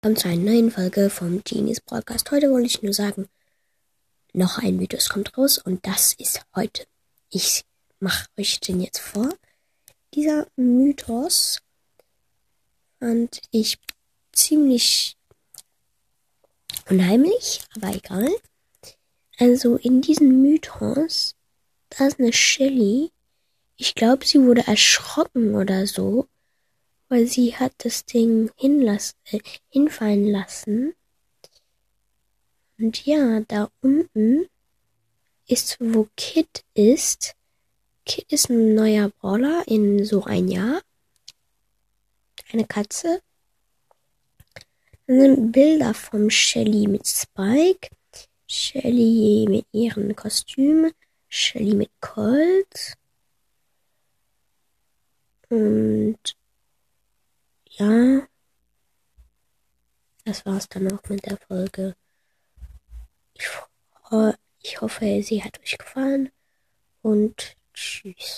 Willkommen zu einer neuen Folge vom Genies Podcast. Heute wollte ich nur sagen, noch ein Mythos kommt raus und das ist heute. Ich mache euch den jetzt vor. Dieser Mythos fand ich ziemlich unheimlich, aber egal. Also in diesem Mythos, da ist eine Shelly. Ich glaube, sie wurde erschrocken oder so weil sie hat das Ding hinlass, äh, hinfallen lassen. Und ja, da unten ist, wo Kit ist. Kit ist ein neuer Brawler in so ein Jahr. Eine Katze. Dann sind Bilder vom Shelly mit Spike. Shelly mit ihren Kostümen. Shelly mit Colt. Und ja, das war's dann auch mit der Folge. Ich, ich hoffe, sie hat euch gefallen und tschüss.